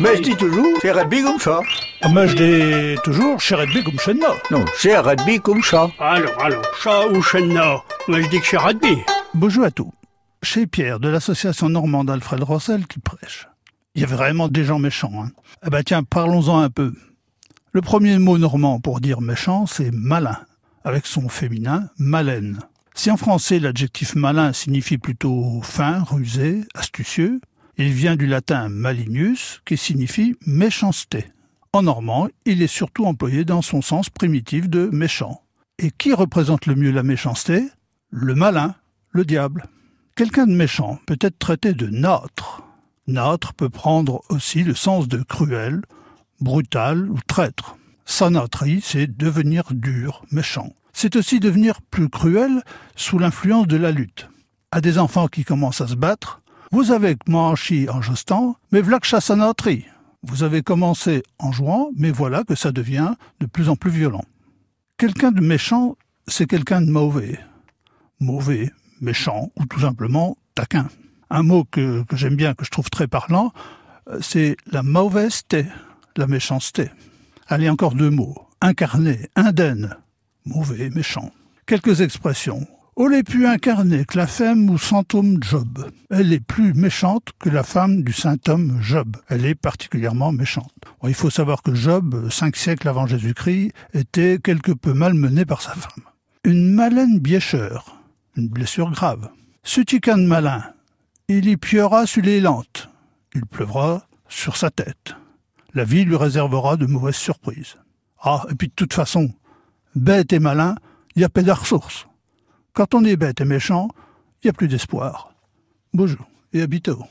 Mais je dis toujours, c'est rugby comme ça. Ah, Mais je dis toujours, chez Redby comme moi. Non, c'est rugby comme ça. Alors, alors, chat ou chenna Moi, je dis que c'est rugby. Bonjour à tous. Chez Pierre de l'association normande Alfred Rossel qui prêche. Il y avait vraiment des gens méchants. Hein. Eh ben tiens, parlons-en un peu. Le premier mot normand pour dire méchant, c'est malin, avec son féminin malaine. Si en français l'adjectif malin signifie plutôt fin, rusé, astucieux, il vient du latin malignus qui signifie méchanceté. En normand, il est surtout employé dans son sens primitif de méchant. Et qui représente le mieux la méchanceté? Le malin, le diable. Quelqu'un de méchant peut être traité de nôtre. Nôtre peut prendre aussi le sens de cruel, brutal ou traître. Sanatrie, c'est devenir dur, méchant. C'est aussi devenir plus cruel sous l'influence de la lutte. À des enfants qui commencent à se battre, vous avez manchi en jostant, mais ça sanatrie. Vous avez commencé en jouant, mais voilà que ça devient de plus en plus violent. Quelqu'un de méchant, c'est quelqu'un de mauvais. Mauvais, méchant ou tout simplement taquin. Un mot que, j'aime bien, que je trouve très parlant, euh, c'est la mauvaiseté, la méchanceté. Allez, encore deux mots. Incarné, indenne, mauvais, méchant. Quelques expressions. On est plus incarné que la femme ou saint homme Job. Elle est plus méchante que la femme du saint homme Job. Elle est particulièrement méchante. Il faut savoir que Job, cinq siècles avant Jésus-Christ, était quelque peu malmené par sa femme. Une malène biécheur, une blessure grave. Sutican malin, il y piera sur les lentes. Il pleuvra sur sa tête. La vie lui réservera de mauvaises surprises. Ah, et puis de toute façon, bête et malin, il y a pas de ressources. Quand on est bête et méchant, il n'y a plus d'espoir. Bonjour et à bientôt.